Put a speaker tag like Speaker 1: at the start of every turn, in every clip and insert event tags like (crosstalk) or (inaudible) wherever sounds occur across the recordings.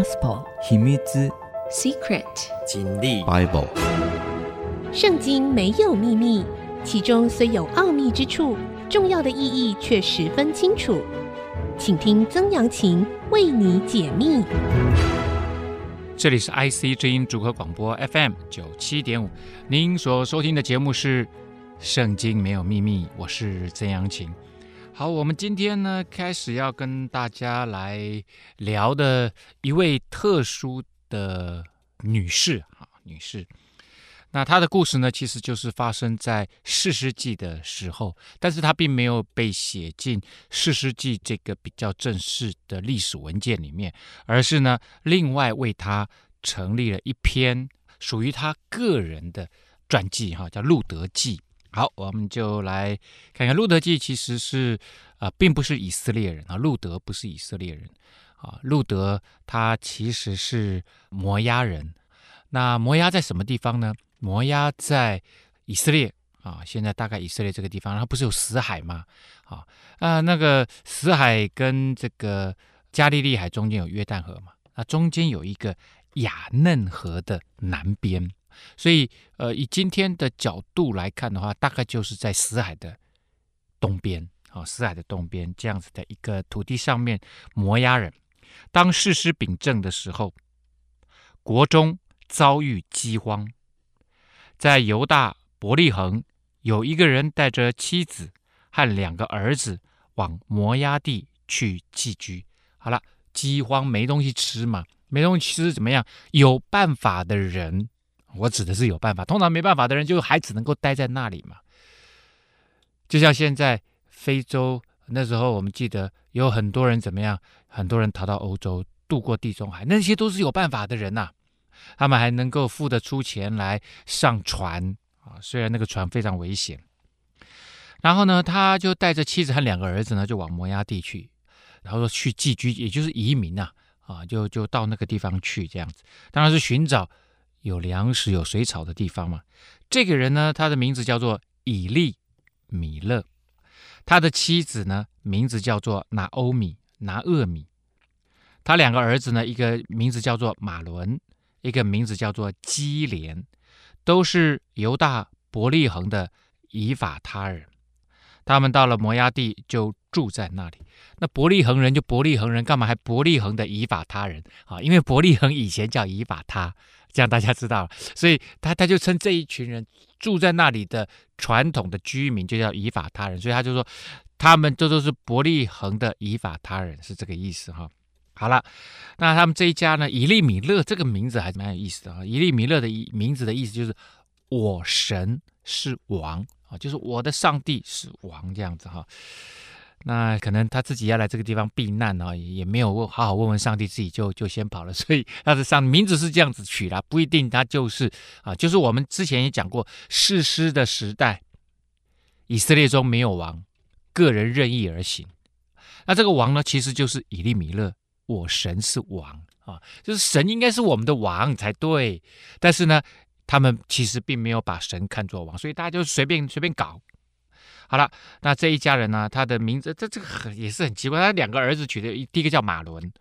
Speaker 1: Gospel
Speaker 2: 秘密
Speaker 3: Secret
Speaker 4: 经历
Speaker 2: Bible
Speaker 5: 圣经没有秘密，其中虽有奥秘之处，重要的意义却十分清楚。请听曾阳晴为你解密。
Speaker 6: 这里是 IC 之音主合广播 FM 九七点五，您所收听的节目是《圣经没有秘密》，我是曾阳晴。好，我们今天呢开始要跟大家来聊的一位特殊的女士啊，女士。那她的故事呢，其实就是发生在士师记的时候，但是她并没有被写进士师记这个比较正式的历史文件里面，而是呢另外为她成立了一篇属于她个人的传记，哈，叫《路德记》。好，我们就来看看路德记其实是啊、呃，并不是以色列人啊，路德不是以色列人啊，路德他其实是摩押人。那摩押在什么地方呢？摩押在以色列啊，现在大概以色列这个地方，它不是有死海吗？啊啊，那个死海跟这个加利利海中间有约旦河嘛，那中间有一个雅嫩河的南边。所以，呃，以今天的角度来看的话，大概就是在死海的东边，啊、哦，死海的东边这样子的一个土地上面，摩押人当士师秉政的时候，国中遭遇饥荒，在犹大伯利恒有一个人带着妻子和两个儿子往摩押地去寄居。好了，饥荒没东西吃嘛，没东西吃怎么样？有办法的人。我指的是有办法，通常没办法的人就还只能够待在那里嘛。就像现在非洲那时候，我们记得有很多人怎么样？很多人逃到欧洲，渡过地中海，那些都是有办法的人呐、他们还能够付得出钱来上船啊，虽然那个船非常危险。然后呢，他就带着妻子和两个儿子呢，就往摩押地去，然后说去寄居，也就是移民呐，啊，就就到那个地方去这样子，当然是寻找。有粮食、有水草的地方嘛。这个人呢，他的名字叫做以利米勒，他的妻子呢，名字叫做拿欧米、拿厄米。他两个儿子呢，一个名字叫做马伦，一个名字叫做基连，都是犹大伯利恒的以法他人。他们到了摩押地，就住在那里。那伯利恒人就伯利恒人，干嘛还伯利恒的以法他人啊？因为伯利恒以前叫以法他。这样大家知道了，所以他他就称这一群人住在那里的传统的居民就叫以法他人，所以他就说他们这都是伯利恒的以法他人，是这个意思哈。好了，那他们这一家呢，以利米勒这个名字还是蛮有意思的啊。以利米勒的名字的意思就是我神是王啊，就是我的上帝是王这样子哈。那可能他自己要来这个地方避难啊，也没有问好好问问上帝，自己就就先跑了。(laughs) 所以他的上名字是这样子取的，不一定他就是啊，就是我们之前也讲过，士师的时代，以色列中没有王，个人任意而行。那这个王呢，其实就是以利米勒，我神是王啊，就是神应该是我们的王才对。但是呢，他们其实并没有把神看作王，所以大家就随便随便搞。好了，那这一家人呢？他的名字，这这个很也是很奇怪。他两个儿子取的，第一个叫马伦，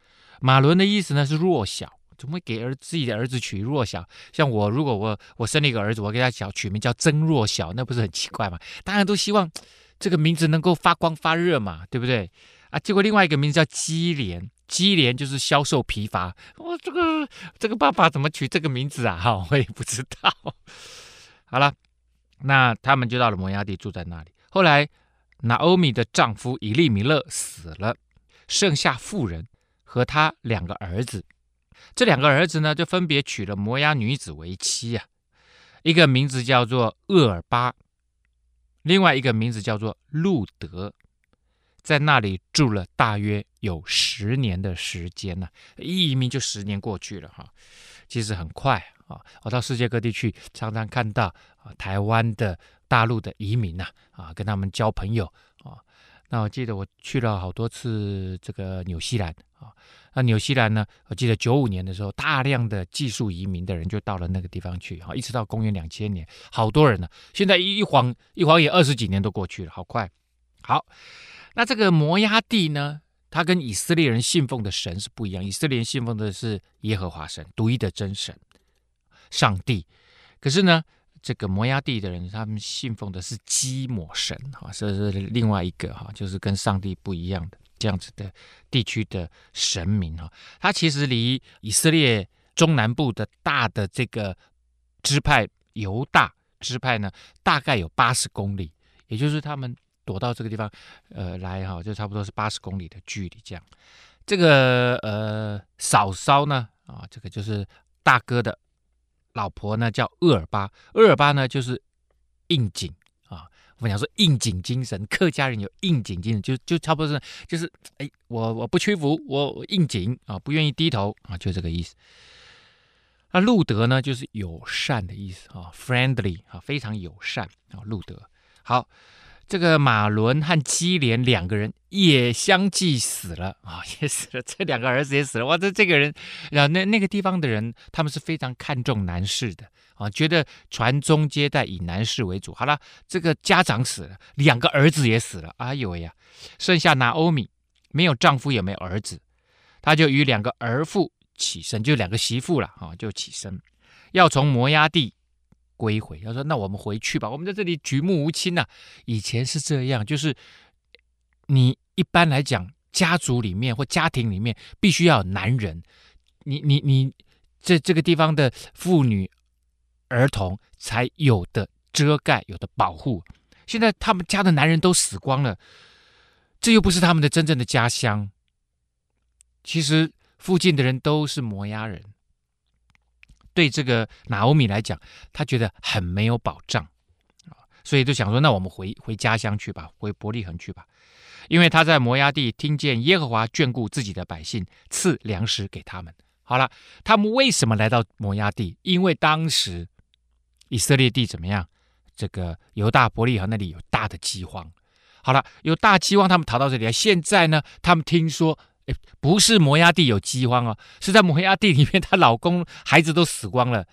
Speaker 6: 马伦的意思呢是弱小，怎么会给儿自己的儿子取弱小？像我，如果我我生了一个儿子，我给他小取名叫曾弱小，那不是很奇怪吗？当然都希望这个名字能够发光发热嘛，对不对？啊，结果另外一个名字叫基连，基连就是消瘦疲乏。我、这个这个爸爸怎么取这个名字啊？哈，我也不知道。(laughs) 好了，那他们就到了摩押地，住在那里。后来，拿欧米的丈夫以利米勒死了，剩下妇人和他两个儿子。这两个儿子呢，就分别娶了摩押女子为妻啊，一个名字叫做厄尔巴，另外一个名字叫做路德，在那里住了大约有十年的时间呢、一移民就十年过去了哈，其实很快啊。我到世界各地去，常常看到啊，台湾的。大陆的移民呐，啊，跟他们交朋友啊。那我记得我去了好多次这个纽西兰啊。那纽西兰呢，我记得九五年的时候，大量的技术移民的人就到了那个地方去啊，一直到公元两千年，好多人呢。现在一一晃一晃也二十几年都过去了，好快。好，那这个摩押地呢，他跟以色列人信奉的神是不一样，以色列人信奉的是耶和华神，独一的真神，上帝。可是呢，这个摩押地的人，他们信奉的是基摩神，哈，这是另外一个哈，就是跟上帝不一样的这样子的地区的神明哈。他其实离以色列中南部的大的这个支派犹大支派呢，大概有八十公里，也就是他们。躲到这个地方，呃，来哈，就差不多是八十公里的距离这样。这个呃，嫂嫂呢，啊，这个就是大哥的老婆呢，叫厄尔巴。厄尔巴呢，就是应景啊。我们讲说应景精神，客家人有应景精神，就就差不多是，就是哎，我我不屈服，我，我应景啊，不愿意低头啊，就这个意思。那路德呢，就是友善的意思啊，friendly 啊，非常友善啊，路德好。这个马伦和基连两个人也相继死了啊，(laughs) 也死了。这两个儿子也死了。哇，这这个人，啊，那那个地方的人，他们是非常看重男士的啊，觉得传宗接代以男士为主。好了，这个家长死了，两个儿子也死了。哎呦喂呀，剩下拿欧米没有丈夫也没有儿子，他就与两个儿妇起身，就两个媳妇了啊，就起身要从摩押地。归回，他说：“那我们回去吧，我们在这里举目无亲呐、啊。以前是这样，就是你一般来讲，家族里面或家庭里面必须要有男人，你你你这这个地方的妇女、儿童才有的遮盖，有的保护。现在他们家的男人都死光了，这又不是他们的真正的家乡。其实附近的人都是摩押人。”对这个拿欧米来讲，他觉得很没有保障啊，所以就想说，那我们回回家乡去吧，回伯利恒去吧。因为他在摩押地听见耶和华眷顾自己的百姓，赐粮食给他们。好了，他们为什么来到摩押地？因为当时以色列地怎么样？这个犹大伯利恒那里有大的饥荒。好了，有大饥荒，他们逃到这里来。现在呢，他们听说。不是摩押地有饥荒哦，是在摩押地里面，她老公孩子都死光了。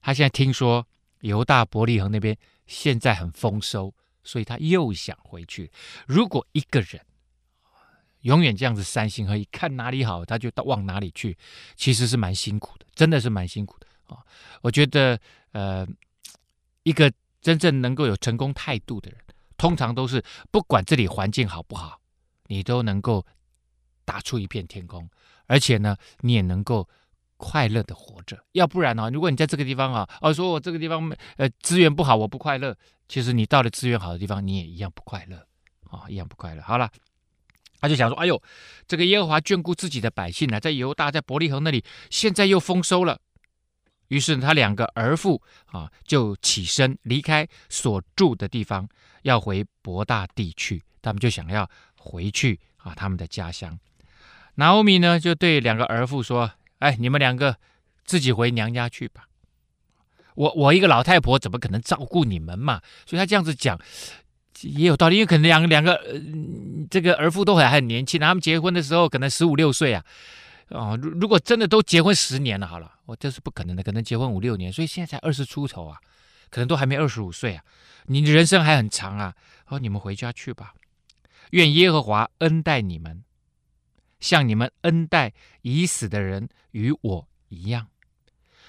Speaker 6: 她现在听说犹大伯利恒那边现在很丰收，所以她又想回去。如果一个人永远这样子三心二意，看哪里好他就到往哪里去，其实是蛮辛苦的，真的是蛮辛苦的啊。我觉得，呃，一个真正能够有成功态度的人，通常都是不管这里环境好不好，你都能够。打出一片天空，而且呢，你也能够快乐的活着。要不然呢，如果你在这个地方啊，哦，说我这个地方呃资源不好，我不快乐。其实你到了资源好的地方，你也一样不快乐啊，一样不快乐。好了，他就想说，哎呦，这个耶和华眷顾自己的百姓呢，在犹大，在伯利恒那里，现在又丰收了。于是他两个儿妇啊，就起身离开所住的地方，要回伯大地去。他们就想要回去啊，他们的家乡。拿欧米呢，就对两个儿妇说：“哎，你们两个自己回娘家去吧。我我一个老太婆怎么可能照顾你们嘛？所以他这样子讲也有道理，因为可能两两个、呃、这个儿妇都还很年轻，他们结婚的时候可能十五六岁啊。哦，如如果真的都结婚十年了，好了，我这是不可能的，可能结婚五六年，所以现在才二十出头啊，可能都还没二十五岁啊。你的人生还很长啊。好，你们回家去吧。愿耶和华恩待你们。”像你们恩待已死的人与我一样，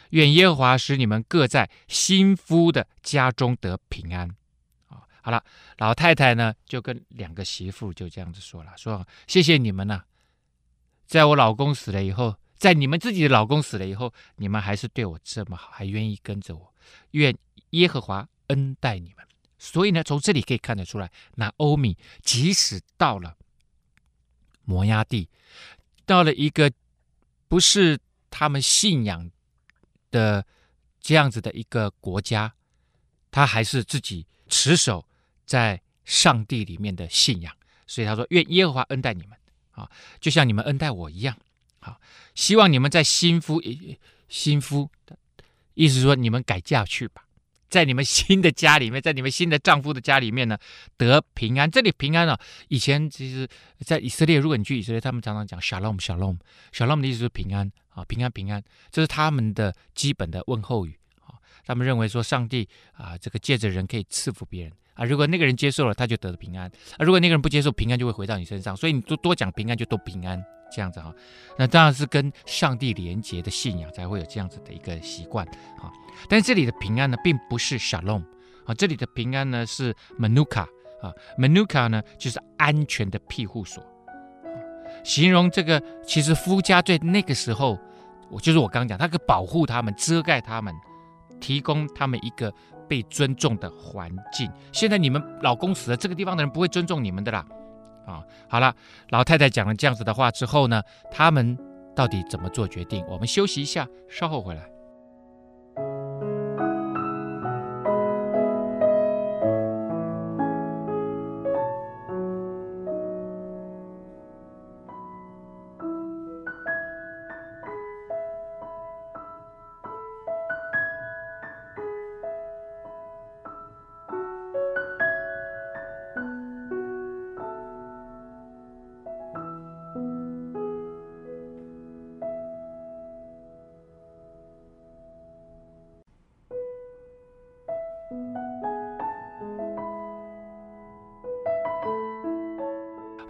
Speaker 6: 愿耶和华使你们各在新夫的家中得平安。啊，好了，老太太呢就跟两个媳妇就这样子说了，说谢谢你们呐，在我老公死了以后，在你们自己的老公死了以后，你们还是对我这么好，还愿意跟着我，愿耶和华恩待你们。所以呢，从这里可以看得出来，那欧米即使到了。摩押地到了一个不是他们信仰的这样子的一个国家，他还是自己持守在上帝里面的信仰，所以他说：“愿耶和华恩待你们啊，就像你们恩待我一样啊。希望你们在新夫新夫意思说，你们改嫁去吧。”在你们新的家里面，(laughs) 在你们新的丈夫的家里面呢，得平安。这里平安啊，以前其实，在以色列，如果你去以色列，他们常常讲 shalom，shalom，shalom 的意思是平安啊，平安平安，这是他们的基本的问候语啊。他们认为说，上帝啊，这个借着人可以赐福别人啊。如果那个人接受了，他就得了平安啊。如果那个人不接受，平安就会回到你身上。所以你多多讲平安，就多平安这样子哈。那当然是跟上帝连结的信仰才会有这样子的一个习惯啊。但是这里的平安呢，并不是 shalom 啊，这里的平安呢是 manuka 啊，manuka 呢就是安全的庇护所。形容这个，其实夫家在那个时候，我就是我刚讲，他可以保护他们，遮盖他们，提供他们一个被尊重的环境。现在你们老公死了，这个地方的人不会尊重你们的啦。啊，好了，老太太讲了这样子的话之后呢，他们到底怎么做决定？我们休息一下，稍后回来。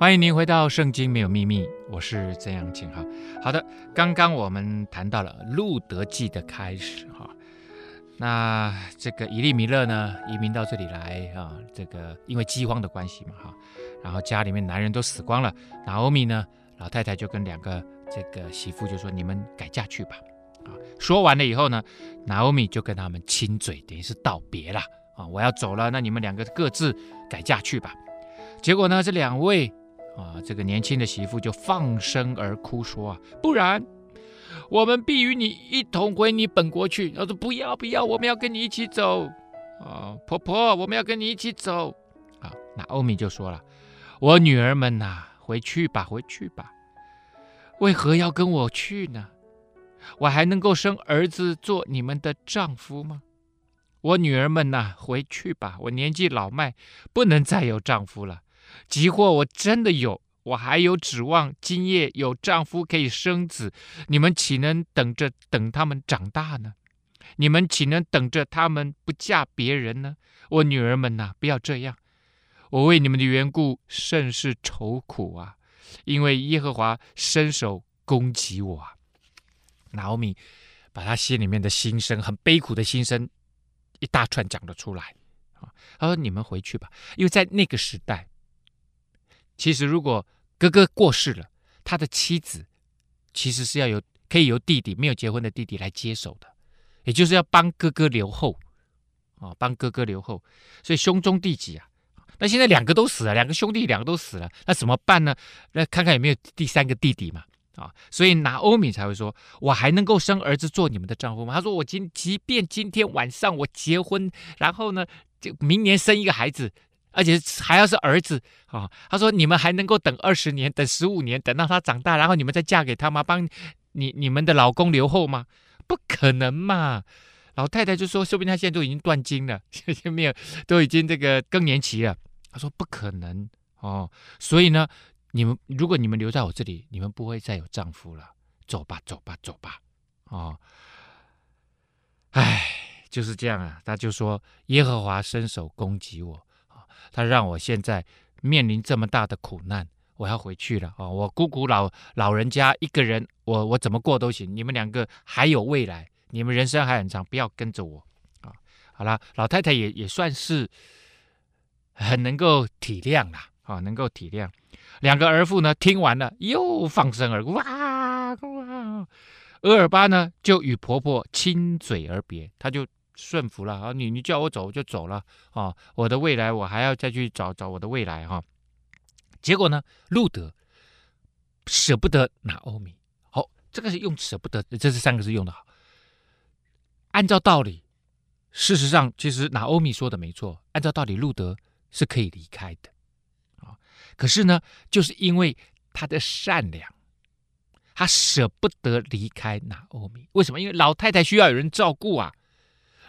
Speaker 6: 欢迎您回到《圣经没有秘密》，我是曾阳晴哈。好的，刚刚我们谈到了路得记的开始哈。那这个以利米勒呢，移民到这里来啊，这个因为饥荒的关系嘛哈，然后家里面男人都死光了，拿欧米呢，老太太就跟两个这个媳妇就说：“你们改嫁去吧。”啊，说完了以后呢，拿欧米就跟他们亲嘴，等于是道别了啊，我要走了，那你们两个各自改嫁去吧。结果呢，这两位。啊，这个年轻的媳妇就放声而哭说啊，不然我们必与你一同回你本国去。他说不要不要，我们要跟你一起走。啊，婆婆，我们要跟你一起走。啊，那欧米就说了，我女儿们呐、回去吧，回去吧。为何要跟我去呢？我还能够生儿子做你们的丈夫吗？我女儿们呐、回去吧，我年纪老迈，不能再有丈夫了。急货我真的有，我还有指望今夜有丈夫可以生子，你们岂能等着等他们长大呢？你们岂能等着他们不嫁别人呢？我女儿们呐、不要这样，我为你们的缘故甚是愁苦啊，因为耶和华伸手攻击我啊。拿俄米把他心里面的心声，很悲苦的心声，一大串讲了出来啊。他说：“你们回去吧，因为在那个时代。”其实，如果哥哥过世了，他的妻子其实是要由可以由弟弟没有结婚的弟弟来接手的，也就是要帮哥哥留后啊，帮哥哥留后。所以兄终弟及啊。那现在两个都死了，两个兄弟两个都死了，那怎么办呢？那看看有没有第三个弟弟嘛啊。所以拿欧米才会说：“我还能够生儿子做你们的丈夫吗？”他说：“我今即便今天晚上我结婚，然后呢，就明年生一个孩子。”而且还要是儿子啊！他说：“你们还能够等二十年，等十五年，等到他长大，然后你们再嫁给他吗？帮你你们的老公留后吗？不可能嘛！”老太太就说：“说不定他现在都已经断经了，(laughs) 现在没有，都已经这个更年期了。”他说：“不可能哦！所以呢，你们如果你们留在我这里，你们不会再有丈夫了。走吧，走吧，走吧！哦，唉，就是这样啊。他就说：耶和华伸手攻击我。”他让我现在面临这么大的苦难，我要回去了啊！我姑姑老老人家一个人，我我怎么过都行。你们两个还有未来，你们人生还很长，不要跟着我啊！好了，老太太也也算是很能够体谅了啊，能够体谅。两个儿妇呢，听完了又放声而哭，哇哇！俄珥巴呢，就与婆婆亲嘴而别，他就。顺服了啊！你你叫我走我就走了啊！我的未来我还要再去找找我的未来哈、结果呢，路德舍不得拿欧米。好、哦，这个是用舍不得，这是三个字用的好。按照道理，事实上其实拿欧米说的没错。按照道理，路德是可以离开的啊。可是呢，就是因为他的善良，他舍不得离开拿欧米。为什么？因为老太太需要有人照顾啊。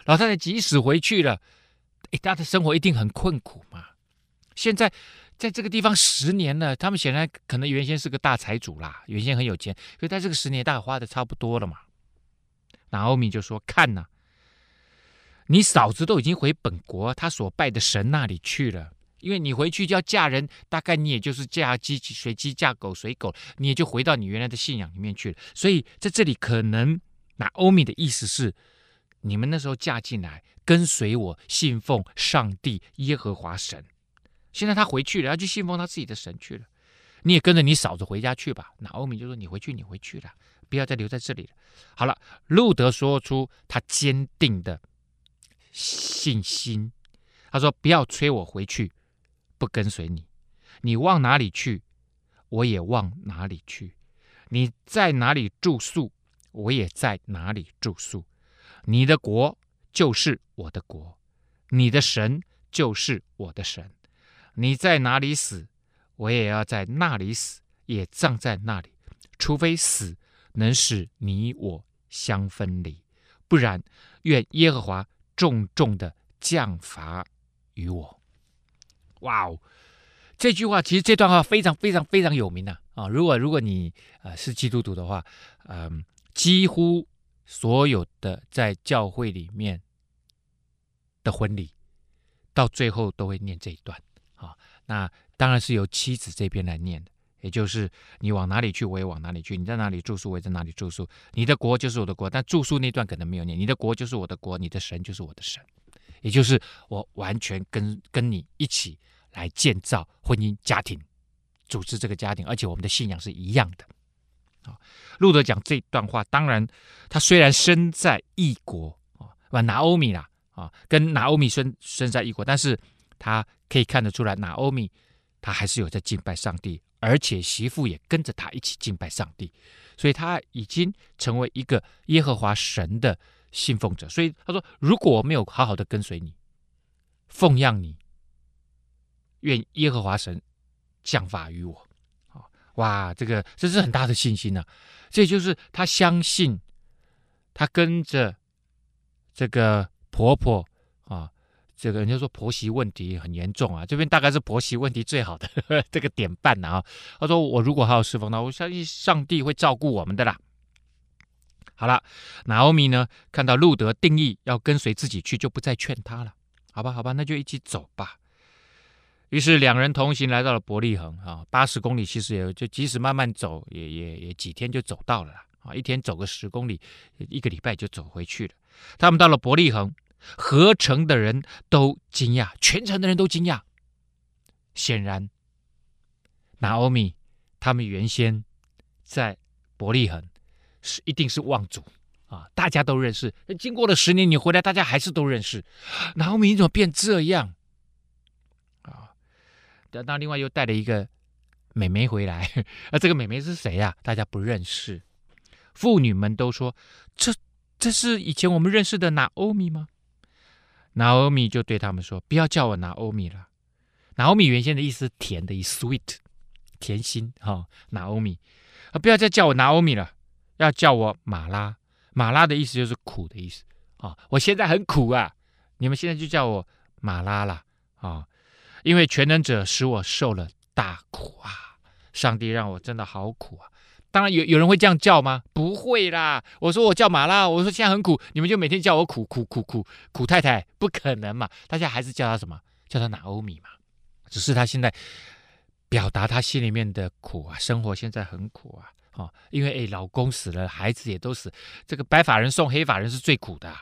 Speaker 6: 老太太即使回去了，诶，她的生活一定很困苦嘛。现在在这个地方十年了，他们显然可能原先是个大财主啦，原先很有钱，所以在这个十年大概花的差不多了嘛。那欧米就说：“看呐，你嫂子都已经回本国她所拜的神那里去了，因为你回去就要嫁人，大概你也就是嫁鸡随鸡，嫁狗随狗，你也就回到你原来的信仰里面去了。所以在这里可能那欧米的意思是，你们那时候嫁进来，跟随我，信奉上帝耶和华神。现在他回去了，要去信奉他自己的神去了。你也跟着你嫂子回家去吧。那欧米就说：“你回去，你回去了，不要再留在这里了。”好了，路德说出他坚定的。信心，他说：“不要催我回去，不跟随你。你往哪里去，我也往哪里去；你在哪里住宿，我也在哪里住宿。你的国就是我的国，你的神就是我的神。你在哪里死，我也要在那里死，也葬在那里。除非死能使你我相分离，不然，愿耶和华。”重重的降罚于我，哇哦！这句话其实这段话非常非常非常有名啊！啊，如果如果你呃是基督徒的话，嗯，几乎所有的在教会里面的婚礼，到最后都会念这一段啊。那当然是由妻子这边来念的。也就是你往哪里去，我也往哪里去；你在哪里住宿，我也在哪里住宿。你的国就是我的国，但住宿那段可能没有念。你的国就是我的国，你的神就是我的神。也就是我完全跟跟你一起来建造婚姻家庭，组织这个家庭，而且我们的信仰是一样的。啊，路德讲这段话，当然他虽然身在异国啊，把拿欧米啦啊，跟拿欧米身身在异国，但是他可以看得出来，拿欧米他还是有在敬拜上帝。而且媳妇也跟着他一起敬拜上帝，所以他已经成为一个耶和华神的信奉者。所以他说：“如果我没有好好的跟随你，奉养你，愿耶和华神降罚于我。”哇，这个这是很大的信心呐、啊！这就是他相信，他跟着这个婆婆啊。这个人家说婆媳问题很严重啊，这边大概是婆媳问题最好的呵 (laughs) 呵这个典范呐啊。他说：“我如果还有侍奉他，我相信上帝会照顾我们的啦。”好了，拿欧米呢看到路德定义要跟随自己去，就不再劝他了。好吧，好吧，那就一起走吧。于是两人同行来到了伯利恒啊，八十公里，其实也就即使慢慢走，也也也几天就走到了啦啊，一天走个十公里，一个礼拜就走回去了。他们到了伯利恒。合城的人都惊讶，全城的人都惊讶。显然，拿欧米他们原先在伯利恒是一定是望族啊，大家都认识。经过了十年，你回来，大家还是都认识。拿欧米你怎么变这样？等到另外又带了一个妹妹回来，而这个妹妹是谁呀？大家不认识。妇女们都说：“这这是以前我们认识的拿欧米吗？”拿欧米就对他们说：“不要叫我拿欧米了。拿欧米原先的意思是甜的意思，sweet，甜心哈、哦。拿欧米啊，不要再叫我拿欧米了，要叫我马拉。马拉的意思就是苦的意思啊、哦。我现在很苦啊，你们现在就叫我马拉了啊、哦，因为全能者使我受了大苦啊。上帝让我真的好苦啊。”当然有有人会这样叫吗？不会啦！我说我叫马拉，我说现在很苦，你们就每天叫我苦苦苦苦苦太太，不可能嘛！大家还是叫他什么？叫他拿欧米嘛。只是他现在表达他心里面的苦啊，生活现在很苦啊，哦，因为诶，老公死了，孩子也都死，这个白发人送黑发人是最苦的。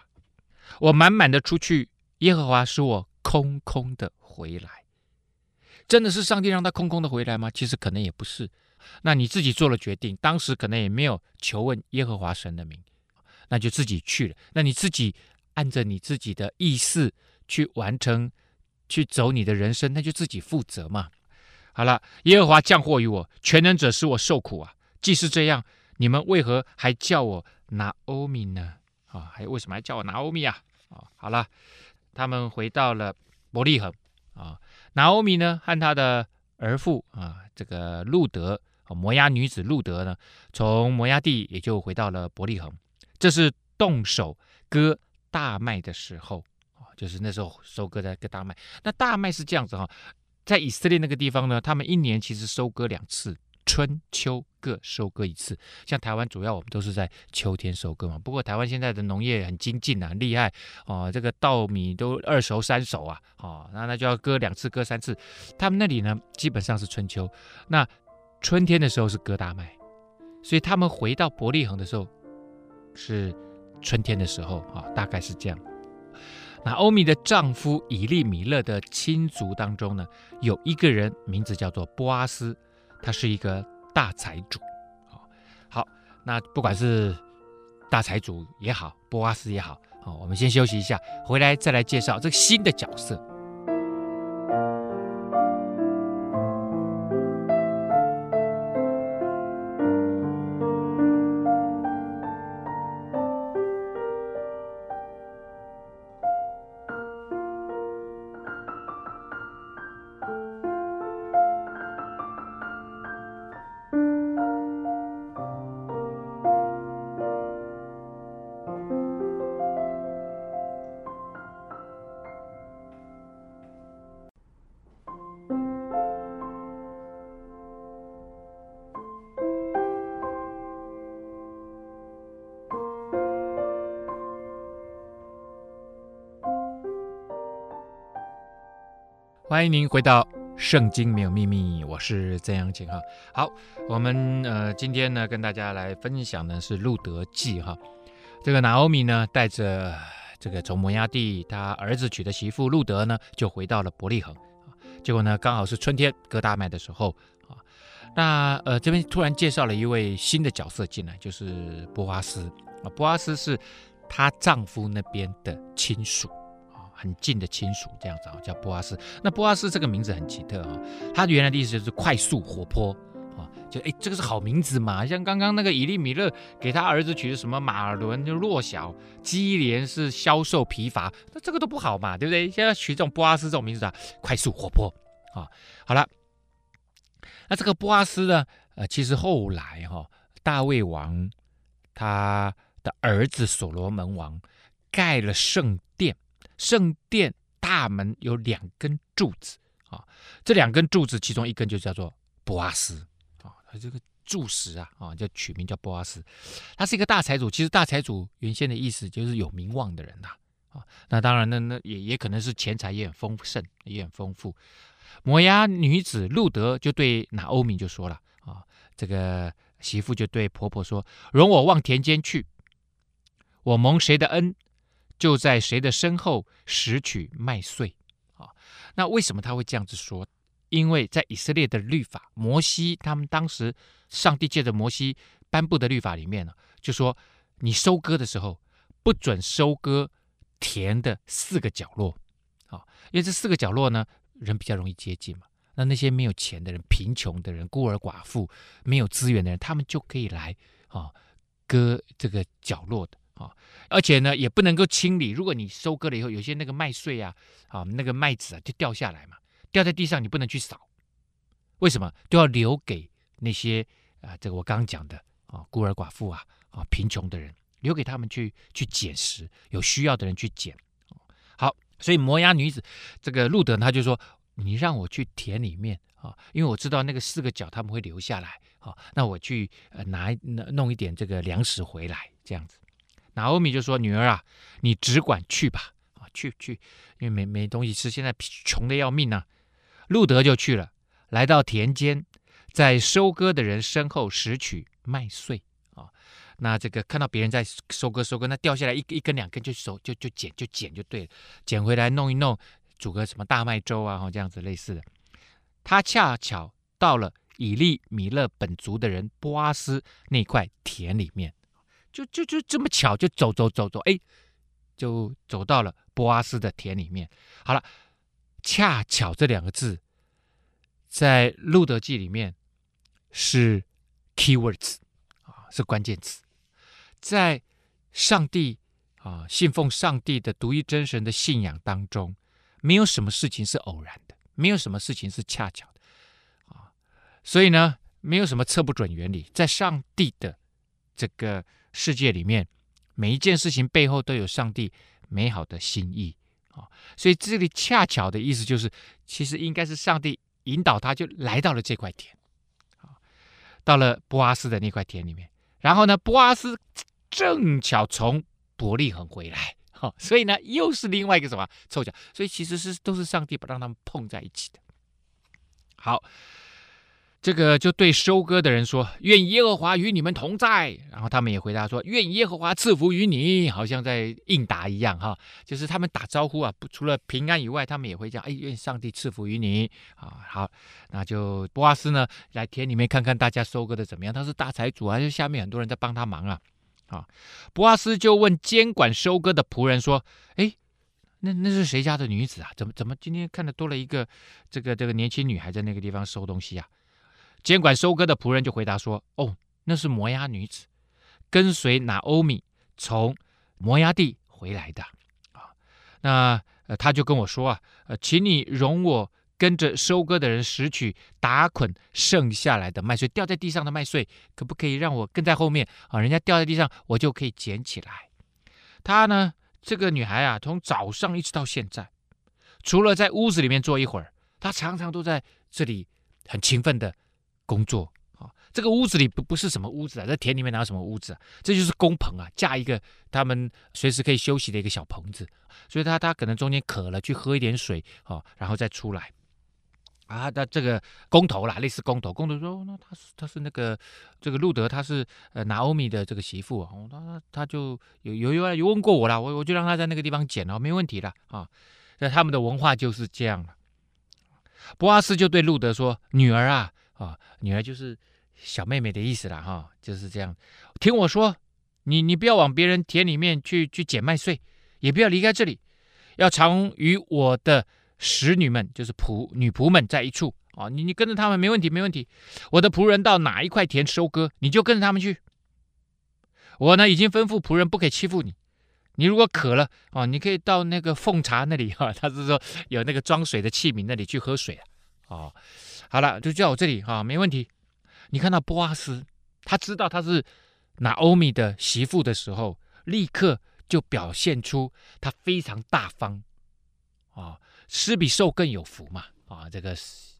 Speaker 6: 我满满的出去，耶和华使我空空的回来，真的是上帝让他空空的回来吗？其实可能也不是。那你自己做了决定，当时可能也没有求问耶和华神的名，那就自己去了。那你自己按着你自己的意思去完成，去走你的人生，那就自己负责嘛。好了，耶和华降祸于我，全能者使我受苦啊。既是这样，你们为何还叫我拿欧米呢？啊，还为什么还叫我拿欧米啊？啊，好了，他们回到了伯利恒啊，拿欧米呢和他的儿妇啊，这个路德。摩押女子路德呢，从摩押地也就回到了伯利恒。这是动手割大麦的时候啊，就是那时候收割的割大麦。那大麦是这样子哈，在以色列那个地方呢，他们一年其实收割两次春秋各收割一次。像台湾主要我们都是在秋天收割嘛。不过台湾现在的农业很精进啊，很厉害哦，这个稻米都二熟三熟啊，哦，那那就要割两次，割三次。他们那里呢，基本上是春秋。那春天的时候是割大麦，所以他们回到伯利恒的时候是春天的时候啊，大概是这样。那欧米的丈夫以利米勒的亲族当中呢，有一个人名字叫做波阿斯，他是一个大财主。好，那不管是大财主也好，波阿斯也好，好，我们先休息一下，回来再来介绍这个新的角色。欢迎您回到《圣经没有秘密》，我是曾阳晴哈。好，我们呃今天呢跟大家来分享的是《路得记》哈。这个拿欧米呢带着这个从摩押地他儿子娶的媳妇路德呢就回到了伯利恒，结果呢刚好是春天割大麦的时候啊。那呃这边突然介绍了一位新的角色进来，就是波阿斯啊。波阿斯是她丈夫那边的亲属。很近的亲属这样子啊，叫波阿斯。那波阿斯这个名字很奇特啊，他原来的意思就是快速活泼啊，就哎这个是好名字嘛。像刚刚那个以利米勒给他儿子取的什么马伦就弱小，基连是消瘦疲乏，那这个都不好嘛，对不对？现在取这种波阿斯这种名字啊，快速活泼啊。好了，那这个波阿斯呢，呃，其实后来哈、哦，大卫王他的儿子所罗门王盖了圣殿。圣殿大门有两根柱子啊，这两根柱子其中一根就叫做波阿斯啊，他这个柱石啊啊，叫取名叫波阿斯，他是一个大财主。其实大财主原先的意思就是有名望的人呐啊，那当然呢，那也也可能是钱财也很丰盛，也很丰富。摩押女子路德就对拿欧米就说了啊，这个媳妇就对婆婆说：“容我往田间去，我蒙谁的恩？”就在谁的身后拾取麦穗啊？那为什么他会这样子说？因为在以色列的律法，摩西他们当时上帝借着摩西颁布的律法里面呢，就说你收割的时候不准收割田的四个角落啊，因为这四个角落呢，人比较容易接近嘛。那那些没有钱的人、贫穷的人、孤儿寡妇、没有资源的人，他们就可以来啊割这个角落的。啊，而且呢，也不能够清理。如果你收割了以后，有些那个麦穗啊，啊，那个麦子啊，就掉下来嘛，掉在地上，你不能去扫。为什么？都要留给那些啊，这个我刚刚讲的啊，孤儿寡妇啊，啊，贫穷的人，留给他们去去捡拾，有需要的人去捡。好，所以摩押女子这个路德他就说：“你让我去田里面啊，因为我知道那个四个角他们会留下来啊，那我去呃拿弄一点这个粮食回来，这样子。”拿欧米就说：“女儿啊，你只管去吧，啊，去去，因为没没东西吃，现在穷得要命呐、啊。”路德就去了，来到田间，在收割的人身后拾取麦穗啊。那这个看到别人在收割收割，那掉下来一一根两根就收就就捡就捡就对了，捡回来弄一弄，煮个什么大麦粥啊，这样子类似的。他恰巧到了以利米勒本族的人波阿斯那块田里面。就就就这么巧，就走走走走，哎，就走到了波阿斯的田里面。好了，恰巧这两个字，在路德记里面是 keywords 啊，是关键词。在上帝啊，信奉上帝的独一真神的信仰当中，没有什么事情是偶然的，没有什么事情是恰巧的啊。所以呢，没有什么测不准原理，在上帝的这个。世界里面每一件事情背后都有上帝美好的心意啊，所以这里恰巧的意思就是，其实应该是上帝引导他，就来到了这块田啊。到了波阿斯的那块田里面，然后呢，波阿斯正巧从伯利恒回来，所以呢，又是另外一个什么凑巧，所以其实是都是上帝不让他们碰在一起的。好。这个就对收割的人说：“愿耶和华与你们同在。”然后他们也回答说：“愿耶和华赐福于你。”好像在应答一样，哈，就是他们打招呼啊，不除了平安以外，他们也会讲：“哎，愿上帝赐福于你。”啊，好，那就波阿斯呢，来田里面看看大家收割的怎么样。他是大财主啊，就下面很多人在帮他忙啊。啊，波阿斯就问监管收割的仆人说：“哎，那那是谁家的女子啊？怎么怎么今天看的多了一个这个这个年轻女孩在那个地方收东西啊？”监管收割的仆人就回答说：“哦，那是摩押女子，跟随拿欧米从摩押地回来的啊。那呃，他就跟我说啊，呃，请你容我跟着收割的人拾取打捆剩下来的麦穗，掉在地上的麦穗，可不可以让我跟在后面啊？人家掉在地上，我就可以捡起来。他呢，这个女孩啊，从早上一直到现在，除了在屋子里面坐一会儿，她常常都在这里很勤奋的。”工作啊，这个屋子里不不是什么屋子啊，在田里面哪有什么屋子啊？这就是工棚啊，架一个他们随时可以休息的一个小棚子。所以他他可能中间渴了，去喝一点水啊，然后再出来啊。那这个工头啦，类似工头，工头说，那他是他是那个这个路德，他是呃拿欧米的这个媳妇啊。他他就有有有有问过我啦，我我就让他在那个地方捡了，没问题的啊。那他们的文化就是这样了。波阿斯就对路德说：“女儿啊。”啊，女儿就是小妹妹的意思了哈，就是这样。听我说，你你不要往别人田里面去去捡麦穗，也不要离开这里，要常与我的使女们，就是仆女仆们在一处啊。你你跟着他们没问题，没问题。我的仆人到哪一块田收割，你就跟着他们去。我呢已经吩咐仆人不可以欺负你。你如果渴了啊，你可以到那个奉茶那里哈，他是说有那个装水的器皿那里去喝水啊。哦。好了，就叫我这里哈、没问题。你看到波阿斯，他知道他是拿欧米的媳妇的时候，立刻就表现出他非常大方啊、哦，施比受更有福嘛啊、这个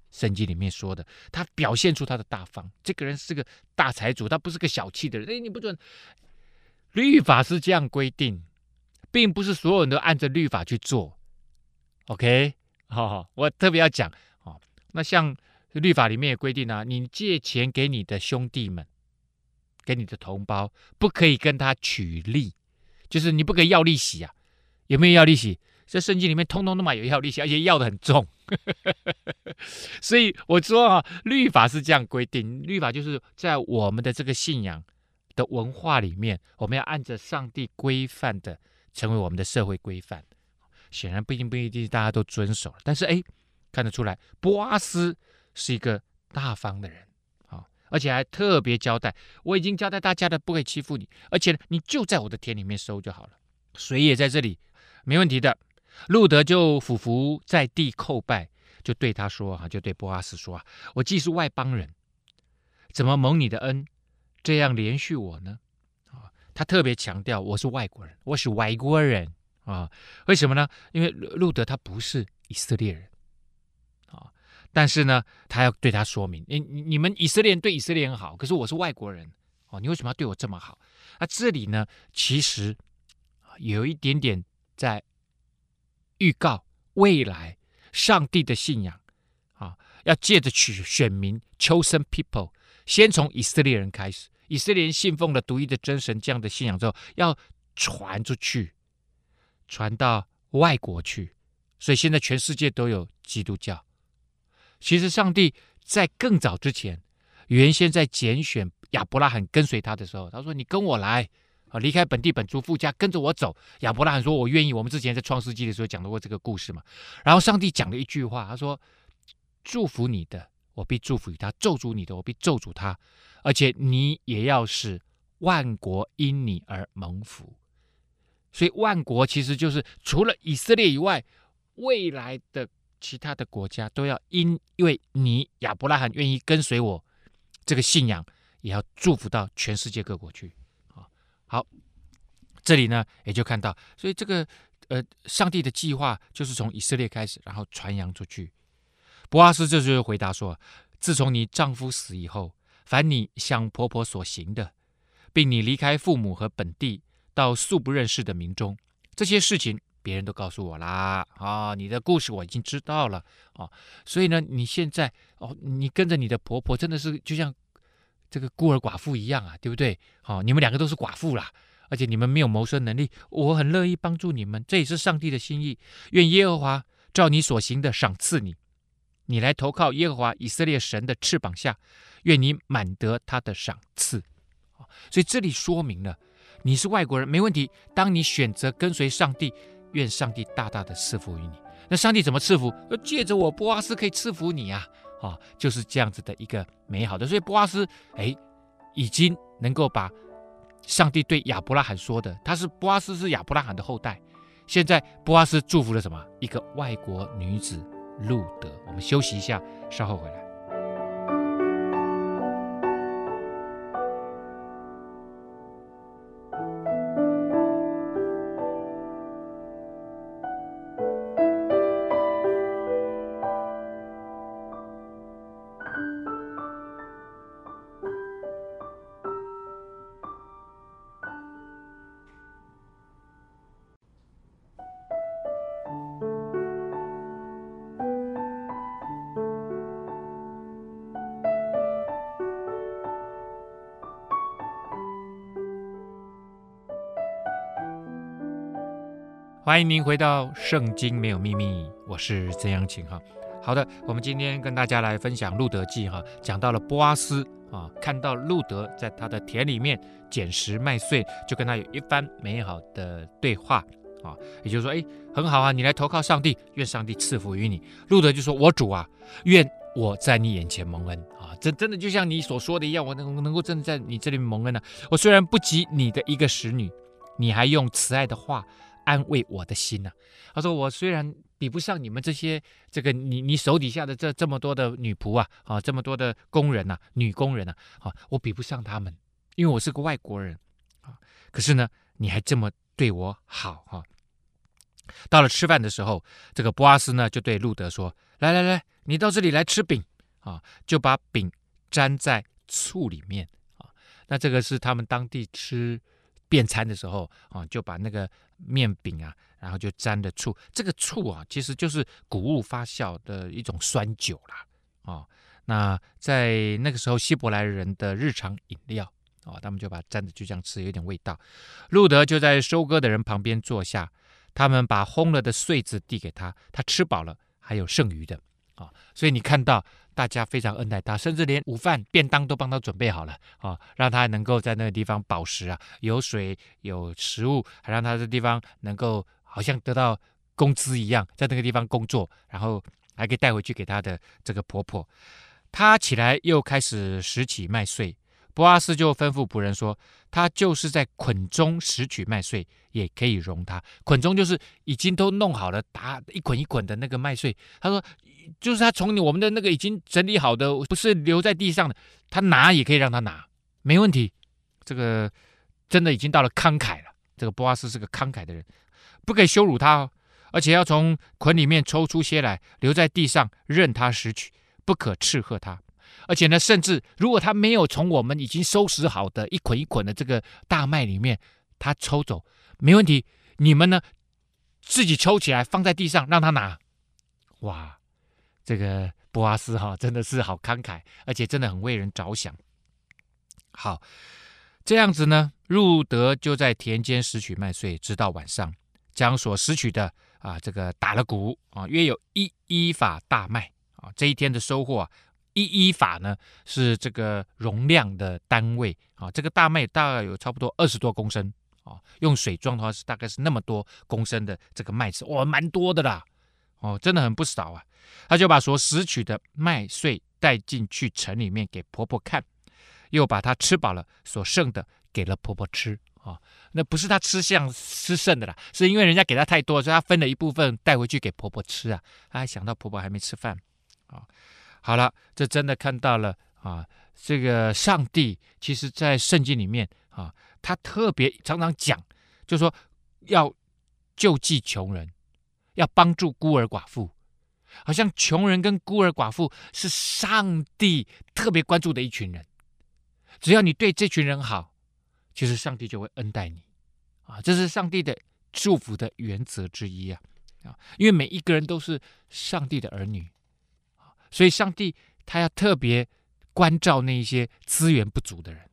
Speaker 6: 圣经里面说的，他表现出他的大方。这个人是个大财主，他不是个小气的人。哎，你不准，律法是这样规定，并不是所有人都按着律法去做。OK，好、哦，我特别要讲哦，那像。律法里面也规定啊，你借钱给你的兄弟们，给你的同胞，不可以跟他取利，就是你不可以要利息啊。有没有要利息？在圣经里面通通都嘛有要利息，而且要得很重。(laughs) 所以我说啊，律法是这样规定，律法就是在我们的这个信仰的文化里面，我们要按着上帝规范的，成为我们的社会规范。显然不一定不一定大家都遵守，但是哎，看得出来，波阿斯。是一个大方的人，啊，而且还特别交代，我已经交代大家的，不可以欺负你，而且你就在我的田里面收就好了，水也在这里，没问题的。路德就俯伏在地叩拜，就对他说：“哈，就对波阿斯说啊，我既是外邦人，怎么蒙你的恩，这样怜恤我呢？”啊，他特别强调我是外国人，我是外国人啊，为什么呢？因为路德他不是以色列人。但是呢，他要对他说明：你你们以色列人对以色列人好，可是我是外国人哦，你为什么要对我这么好？那这里呢，其实有一点点在预告未来上帝的信仰啊，要借着取选民 chosen people，先从以色列人开始，以色列人信奉了独一的真神这样的信仰之后，要传出去，传到外国去，所以现在全世界都有基督教。其实上帝在更早之前，原先在拣选亚伯拉罕跟随他的时候，他说：“你跟我来啊，离开本地本族父家，跟着我走。”亚伯拉罕说：“我愿意。”我们之前在创世纪的时候讲到过这个故事嘛。然后上帝讲了一句话，他说：“祝福你的，我必祝福于他；咒诅你的，我必咒诅他。而且你也要使万国因你而蒙福。”所以万国其实就是除了以色列以外，未来的。其他的国家都要因为你亚伯拉罕愿意跟随我，这个信仰也要祝福到全世界各国去。好，好，这里呢也就看到，所以这个呃，上帝的计划就是从以色列开始，然后传扬出去。博阿斯这时候回答说：“自从你丈夫死以后，凡你向婆婆所行的，并你离开父母和本地，到素不认识的民中，这些事情别人都告诉我啦。啊，你的故事我已经知道了啊。所以呢，你现在哦，你跟着你的婆婆，真的是就像这个孤儿寡妇一样啊，对不对？好，你们两个都是寡妇啦，而且你们没有谋生能力，我很乐意帮助你们，这也是上帝的心意。愿耶和华照你所行的赏赐你，你来投靠耶和华以色列神的翅膀下，愿你满得他的赏赐。所以这里说明了。你是外国人没问题。当你选择跟随上帝，愿上帝大大的赐福于你。那上帝怎么赐福？借着我波阿斯可以赐福你啊！啊、哦，就是这样子的一个美好的。所以波阿斯哎，已经能够把上帝对亚伯拉罕说的，他是波阿斯是亚伯拉罕的后代。现在波阿斯祝福了什么？一个外国女子路德。我们休息一下，稍后回来。欢迎您回到《圣经没有秘密》，我是曾阳晴哈。好的，我们今天跟大家来分享《路德记》哈，讲到了波阿斯啊，看到路德在他的田里面捡拾麦穗，就跟他有一番美好的对话啊，也就是说，哎，很好啊，你来投靠上帝，愿上帝赐福于你。路德就说：“我主啊，愿我在你眼前蒙恩啊，真真的就像你所说的一样，我能能够真的在你这里蒙恩呢、我虽然不及你的一个使女，你还用慈爱的话。”安慰我的心呐、啊，他说：“我虽然比不上你们这些这个你你手底下的这这么多的女仆啊啊，这么多的工人呐、啊，女工人呐啊，我比不上他们，因为我是个外国人啊。可是呢，你还这么对我好哈、啊。到了吃饭的时候，这个波阿斯呢就对路德说：来来来，你到这里来吃饼啊，就把饼粘在醋里面啊。那这个是他们当地吃。”便餐的时候啊，就把那个面饼啊，然后就沾了醋。这个醋啊，其实就是谷物发酵的一种酸酒啦。啊，那在那个时候，希伯来人的日常饮料啊，他们就把它沾着就这样吃，有点味道。路德就在收割的人旁边坐下，他们把烘了的穗子递给他，他吃饱了，还有剩余的啊。所以你看到。大家非常恩待他，甚至连午饭便当都帮他准备好了啊，让他能够在那个地方饱食啊，有水有食物，还让他这地方能够好像得到工资一样，在那个地方工作，然后还可以带回去给他的这个婆婆。他起来又开始拾起麦穗，波阿斯就吩咐仆人说：“他就是在捆中拾取麦穗，也可以容他。捆中就是已经都弄好了，打一捆一捆的那个麦穗。”他说。就是他从你我们的那个已经整理好的，不是留在地上的，他拿也可以让他拿，没问题。这个真的已经到了慷慨了。这个波阿斯是个慷慨的人，不可以羞辱他哦，而且要从捆里面抽出些来，留在地上任他拾取，不可斥喝他。而且呢，甚至如果他没有从我们已经收拾好的一捆一捆的这个大麦里面，他抽走，没问题。你们呢，自己抽起来放在地上让他拿，哇！这个波阿斯哈真的是好慷慨，而且真的很为人着想。好，这样子呢，路德就在田间拾取麦穗，直到晚上，将所拾取的啊，这个打了谷啊，约有一一法大麦啊。这一天的收获啊，一一法呢是这个容量的单位啊。这个大麦大概有差不多二十多公升啊，用水装的话是大概是那么多公升的这个麦子，哇，蛮多的啦。哦，真的很不少啊！他就把所拾取的麦穗带进去城里面给婆婆看，又把她吃饱了所剩的给了婆婆吃啊、那不是他吃相吃剩的啦，是因为人家给他太多，所以他分了一部分带回去给婆婆吃啊。他还想到婆婆还没吃饭啊、好了，这真的看到了啊。这个上帝其实在圣经里面啊，他特别常常讲，就说要救济穷人。要帮助孤儿寡妇，好像穷人跟孤儿寡妇是上帝特别关注的一群人。只要你对这群人好，其实上帝就会恩待你啊！这是上帝的祝福的原则之一啊！啊，因为每一个人都是上帝的儿女，所以上帝他要特别关照那一些资源不足的人。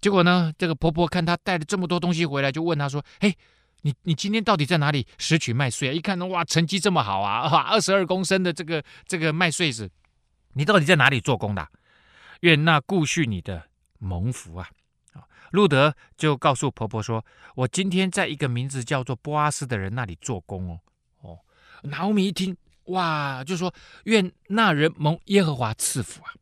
Speaker 6: 结果呢，这个婆婆看她带了这么多东西回来，就问她说：“嘿，你你今天到底在哪里拾取麦穗啊？一看，哇，成绩这么好啊，哇，二十二公升的这个这个麦穗子，你到底在哪里做工的？愿那顾恤你的蒙福啊！”啊，路德就告诉婆婆说：“我今天在一个名字叫做波阿斯的人那里做工哦。”哦，拿欧米一听，哇，就说：“愿那人蒙耶和华赐福啊！”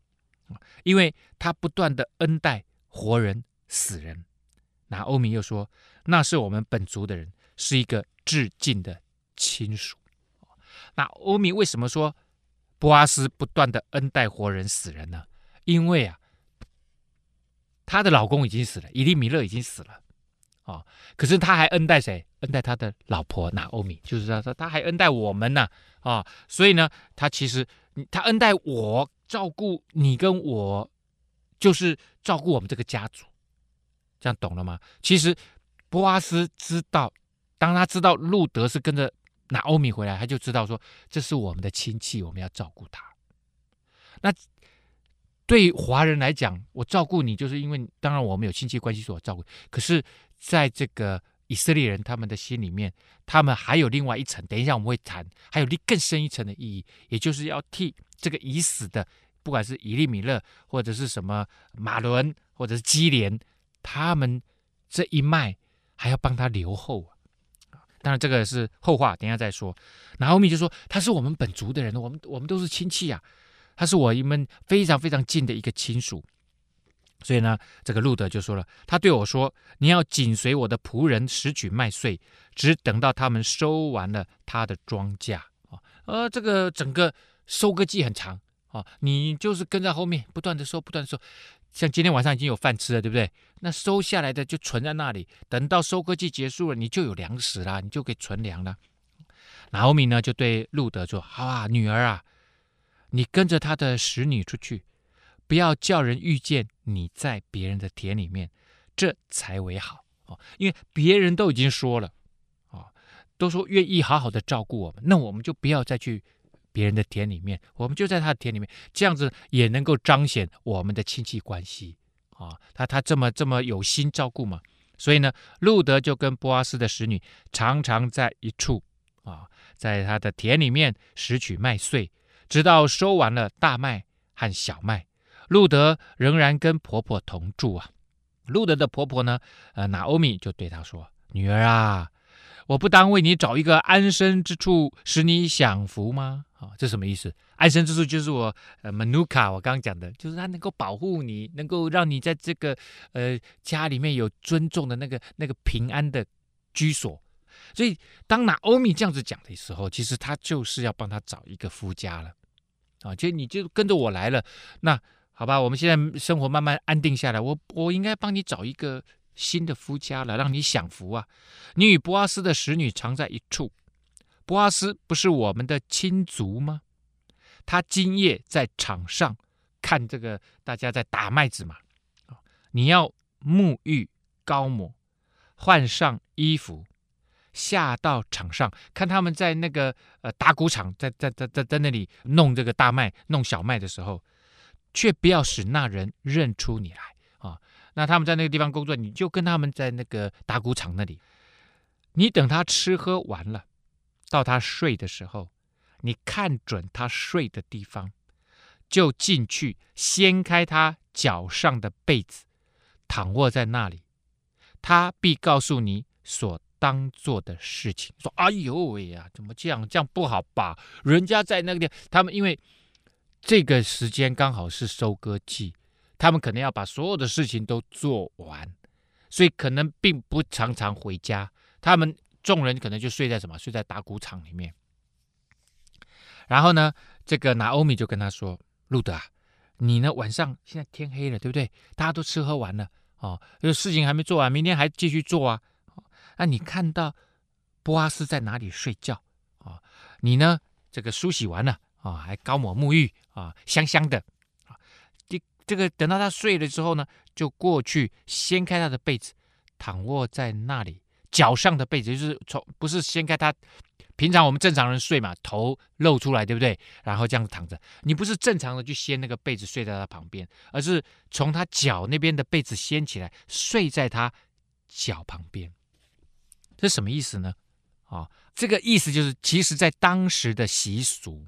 Speaker 6: 因为他不断的恩待活人。死人，那欧米又说：“那是我们本族的人，是一个至敬的亲属。”那欧米为什么说波阿斯不断的恩待活人死人呢？因为啊，她的老公已经死了，以利米勒已经死了啊、可是他还恩待谁？恩待他的老婆拿欧米，就是他说他还恩待我们呢啊、所以呢，他其实他恩待我，照顾你跟我，就是照顾我们这个家族。这样懂了吗？其实波阿斯知道，当他知道路德是跟着拿欧米回来，他就知道说，这是我们的亲戚，我们要照顾他。那对华人来讲，我照顾你，就是因为当然我们有亲戚关系，所照顾。可是在这个以色列人他们的心里面，他们还有另外一层，等一下我们会谈，还有更深一层的意义，也就是要替这个已死的，不管是以利米勒或者是什么马伦或者是基连。他们这一脉还要帮他留后啊！当然这个是后话，等一下再说。拿俄米就说：“他是我们本族的人，我们我们都是亲戚啊，他是我们非常非常近的一个亲属。”所以呢，这个路德就说了：“他对我说，你要紧随我的仆人拾取麦穗，只等到他们收完了他的庄稼啊。呃，这个整个收割季很长啊，你就是跟在后面，不断的收，不断的收。”像今天晚上已经有饭吃了，对不对？那收下来的就存在那里，等到收割季结束了，你就有粮食啦，你就可以存粮了。拿欧米呢就对路德说：“好啊，女儿啊，你跟着他的使女出去，不要叫人遇见你在别人的田里面，这才为好哦。因为别人都已经说了，哦，都说愿意好好的照顾我们，那我们就不要再去。”别人的田里面，我们就在他的田里面，这样子也能够彰显我们的亲戚关系啊。他他这么这么有心照顾嘛，所以呢，路德就跟波阿斯的使女常常在一处啊，在他的田里面拾取麦穗，直到收完了大麦和小麦。路德仍然跟婆婆同住啊。路德的婆婆呢，呃，拿欧米就对他说：“女儿啊。”我不当为你找一个安身之处，使你享福吗？啊、这什么意思？安身之处就是我呃，Manuka，我刚刚讲的，就是他能够保护你，能够让你在这个呃家里面有尊重的那个那个平安的居所。所以当拿欧米这样子讲的时候，其实他就是要帮他找一个夫家了啊。就你就跟着我来了，那好吧，我们现在生活慢慢安定下来，我我应该帮你找一个。新的夫家了，让你享福啊！你与波阿斯的使女常在一处，波阿斯不是我们的亲族吗？他今夜在场上看这个，大家在打麦子嘛。你要沐浴高抹，换上衣服，下到场上看他们在那个呃打谷场，在在在在在那里弄这个大麦、弄小麦的时候，却不要使那人认出你来啊。那他们在那个地方工作，你就跟他们在那个打谷场那里，你等他吃喝完了，到他睡的时候，你看准他睡的地方，就进去掀开他脚上的被子，躺卧在那里，他必告诉你所当做的事情。说：“哎呦喂呀，怎么这样？这样不好吧？人家在那个地，他们因为这个时间刚好是收割季。”他们可能要把所有的事情都做完，所以可能并不常常回家。他们众人可能就睡在什么？睡在打谷场里面。然后呢，这个拿欧米就跟他说：“路德啊，你呢？晚上现在天黑了，对不对？大家都吃喝完了哦，这事情还没做完，明天还继续做啊。那你看到波阿斯在哪里睡觉啊？你呢？这个梳洗完了啊，还高抹沐浴啊，香香的啊。”这这个等到他睡了之后呢，就过去掀开他的被子，躺卧在那里，脚上的被子就是从不是掀开他。平常我们正常人睡嘛，头露出来，对不对？然后这样子躺着，你不是正常的去掀那个被子睡在他旁边，而是从他脚那边的被子掀起来，睡在他脚旁边。这什么意思呢？啊、这个意思就是，其实在当时的习俗，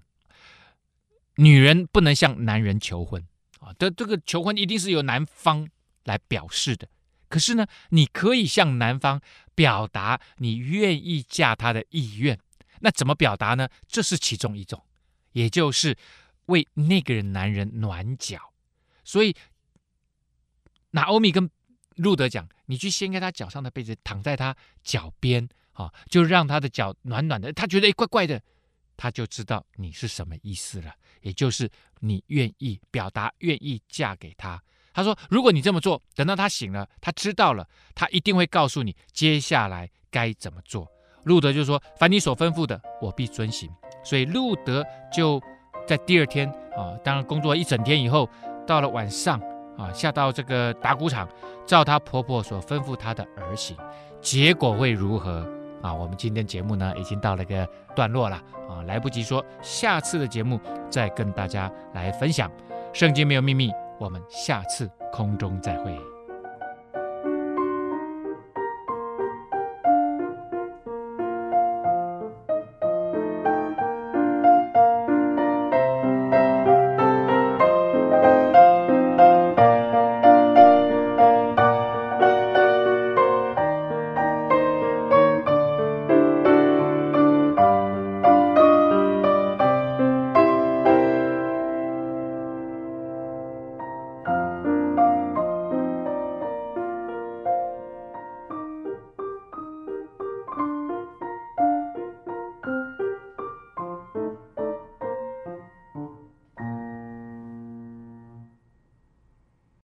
Speaker 6: 女人不能向男人求婚啊。这、这个求婚一定是由男方来表示的。可是呢，你可以向男方表达你愿意嫁他的意愿。那怎么表达呢？这是其中一种，也就是为那个人男人暖脚。所以，拿欧米跟路德讲：“你去掀开他脚上的被子，躺在他脚边，啊，就让他的脚暖暖的。他觉得哎，怪怪的，他就知道你是什么意思了。也就是你愿意表达愿意嫁给他。他说：如果你这么做，等到他醒了，他知道了，他一定会告诉你接下来该怎么做。”路德就说：“凡你所吩咐的，我必遵行。”所以路德就在第二天啊，当然工作一整天以后，到了晚上啊，下到这个打谷场，照她婆婆所吩咐她的而行。结果会如何啊？我们今天节目呢，已经到了一个段落了啊，来不及说，下次的节目再跟大家来分享。圣经没有秘密，我们下次空中再会。